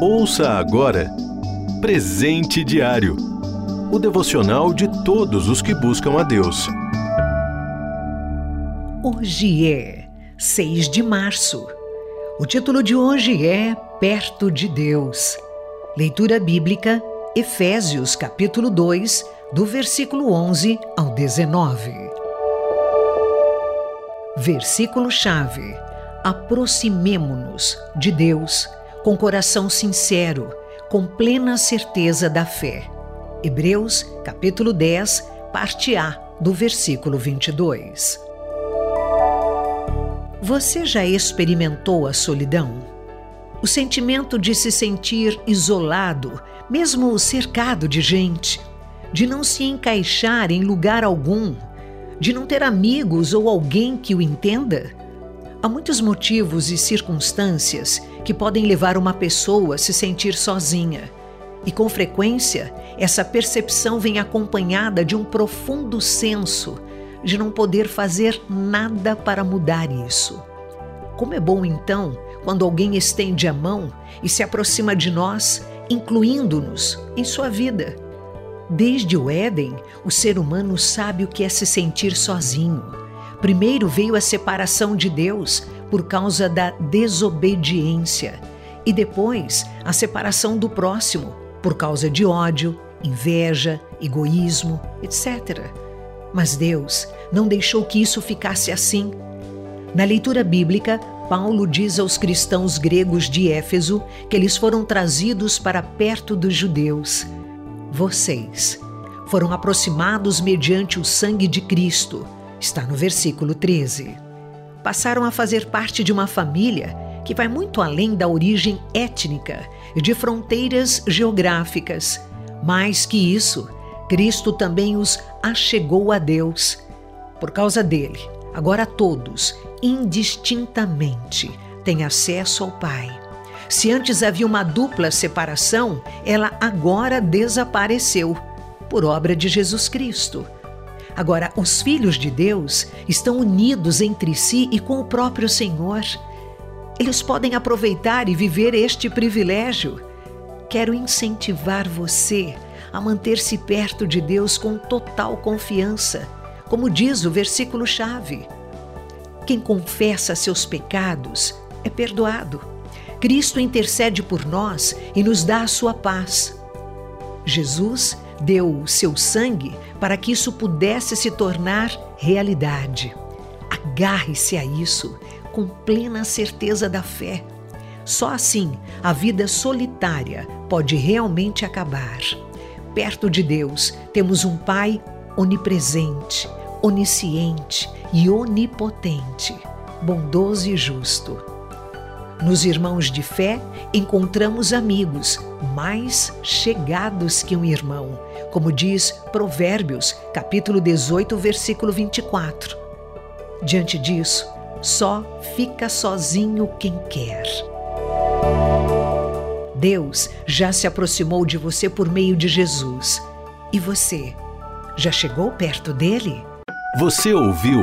Ouça agora Presente Diário o devocional de todos os que buscam a Deus. Hoje é 6 de março. O título de hoje é Perto de Deus. Leitura bíblica, Efésios capítulo 2, do versículo 11 ao 19. Versículo-chave: Aproximemo-nos de Deus com coração sincero, com plena certeza da fé. Hebreus, capítulo 10, parte A, do versículo 22. Você já experimentou a solidão? O sentimento de se sentir isolado, mesmo cercado de gente, de não se encaixar em lugar algum, de não ter amigos ou alguém que o entenda? Há muitos motivos e circunstâncias que podem levar uma pessoa a se sentir sozinha. E com frequência, essa percepção vem acompanhada de um profundo senso de não poder fazer nada para mudar isso. Como é bom então quando alguém estende a mão e se aproxima de nós, incluindo-nos em sua vida. Desde o Éden, o ser humano sabe o que é se sentir sozinho. Primeiro veio a separação de Deus por causa da desobediência, e depois a separação do próximo por causa de ódio, inveja, egoísmo, etc. Mas Deus não deixou que isso ficasse assim. Na leitura bíblica, Paulo diz aos cristãos gregos de Éfeso que eles foram trazidos para perto dos judeus. Vocês foram aproximados mediante o sangue de Cristo, está no versículo 13. Passaram a fazer parte de uma família que vai muito além da origem étnica e de fronteiras geográficas. Mais que isso, Cristo também os achegou a Deus. Por causa dele, agora todos, indistintamente, têm acesso ao Pai. Se antes havia uma dupla separação, ela agora desapareceu, por obra de Jesus Cristo. Agora, os filhos de Deus estão unidos entre si e com o próprio Senhor. Eles podem aproveitar e viver este privilégio. Quero incentivar você a manter-se perto de Deus com total confiança, como diz o versículo-chave. Quem confessa seus pecados é perdoado. Cristo intercede por nós e nos dá a sua paz. Jesus deu o seu sangue para que isso pudesse se tornar realidade. Agarre-se a isso com plena certeza da fé. Só assim a vida solitária pode realmente acabar. Perto de Deus, temos um Pai onipresente, onisciente e onipotente, bondoso e justo. Nos irmãos de fé, encontramos amigos mais chegados que um irmão, como diz Provérbios, capítulo 18, versículo 24. Diante disso, só fica sozinho quem quer. Deus já se aproximou de você por meio de Jesus. E você, já chegou perto dele? Você ouviu